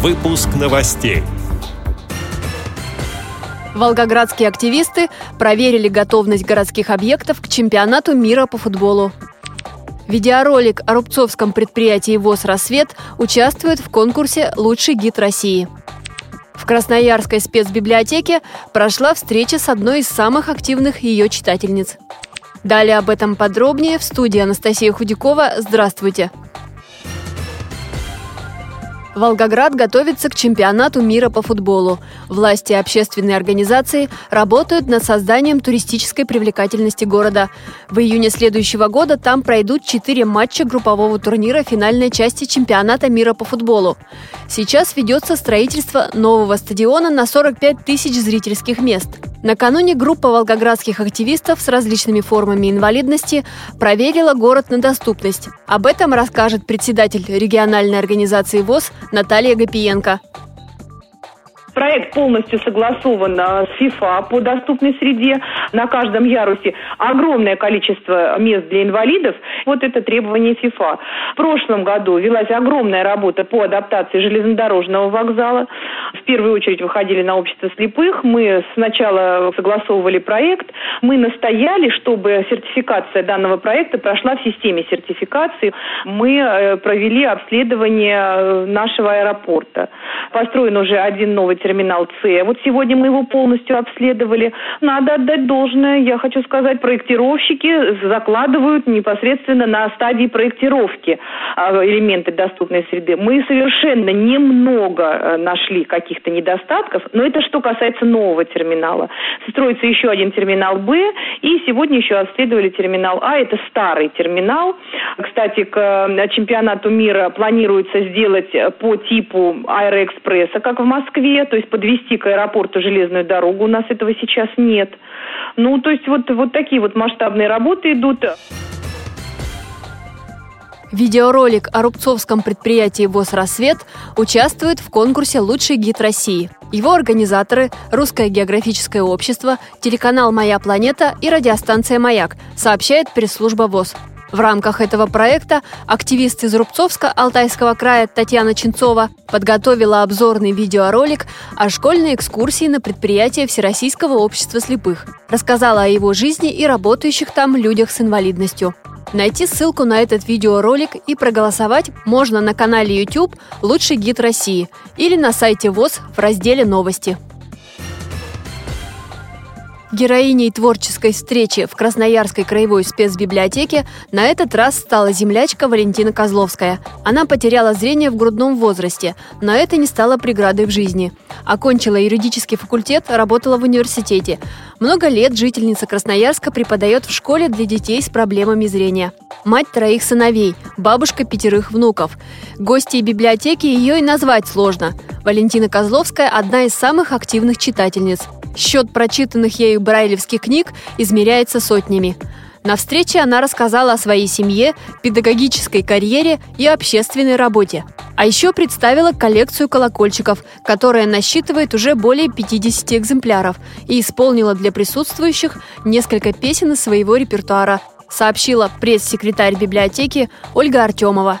Выпуск новостей. Волгоградские активисты проверили готовность городских объектов к чемпионату мира по футболу. Видеоролик о рубцовском предприятии ВОЗ «Рассвет» участвует в конкурсе «Лучший гид России». В Красноярской спецбиблиотеке прошла встреча с одной из самых активных ее читательниц. Далее об этом подробнее в студии Анастасия Худякова. Здравствуйте! Волгоград готовится к чемпионату мира по футболу. Власти и общественные организации работают над созданием туристической привлекательности города. В июне следующего года там пройдут четыре матча группового турнира финальной части чемпионата мира по футболу. Сейчас ведется строительство нового стадиона на 45 тысяч зрительских мест. Накануне группа волгоградских активистов с различными формами инвалидности проверила город на доступность. Об этом расскажет председатель региональной организации ВОЗ Наталья Гапиенко. Проект полностью согласован а, с ФИФА по доступной среде. На каждом ярусе огромное количество мест для инвалидов. Вот это требование ФИФА. В прошлом году велась огромная работа по адаптации железнодорожного вокзала. В первую очередь выходили на общество слепых. Мы сначала согласовывали проект. Мы настояли, чтобы сертификация данного проекта прошла в системе сертификации. Мы э, провели обследование э, нашего аэропорта. Построен уже один новый терминал С. Вот сегодня мы его полностью обследовали. Надо отдать должное, я хочу сказать, проектировщики закладывают непосредственно на стадии проектировки а, элементы доступной среды. Мы совершенно немного э, нашли каких-то недостатков, но это что касается нового терминала. Строится еще один терминал Б, и сегодня еще обследовали терминал А, это старый терминал. Кстати, к э, чемпионату мира планируется сделать по типу аэроэкспресса, как в Москве, то есть подвести к аэропорту железную дорогу. У нас этого сейчас нет. Ну, то есть вот, вот такие вот масштабные работы идут. Видеоролик о рубцовском предприятии ВОЗ «Рассвет» участвует в конкурсе «Лучший гид России». Его организаторы – Русское географическое общество, телеканал «Моя планета» и радиостанция «Маяк», сообщает пресс-служба ВОЗ. В рамках этого проекта активист из Рубцовска Алтайского края Татьяна Ченцова подготовила обзорный видеоролик о школьной экскурсии на предприятие Всероссийского общества слепых. Рассказала о его жизни и работающих там людях с инвалидностью. Найти ссылку на этот видеоролик и проголосовать можно на канале YouTube «Лучший гид России» или на сайте ВОЗ в разделе «Новости». Героиней творческой встречи в Красноярской краевой спецбиблиотеке на этот раз стала землячка Валентина Козловская. Она потеряла зрение в грудном возрасте, но это не стало преградой в жизни. Окончила юридический факультет, работала в университете. Много лет жительница Красноярска преподает в школе для детей с проблемами зрения. Мать троих сыновей, бабушка пятерых внуков. Гости библиотеки ее и назвать сложно. Валентина Козловская – одна из самых активных читательниц – Счет прочитанных ею брайлевских книг измеряется сотнями. На встрече она рассказала о своей семье, педагогической карьере и общественной работе. А еще представила коллекцию колокольчиков, которая насчитывает уже более 50 экземпляров, и исполнила для присутствующих несколько песен из своего репертуара, сообщила пресс-секретарь библиотеки Ольга Артемова.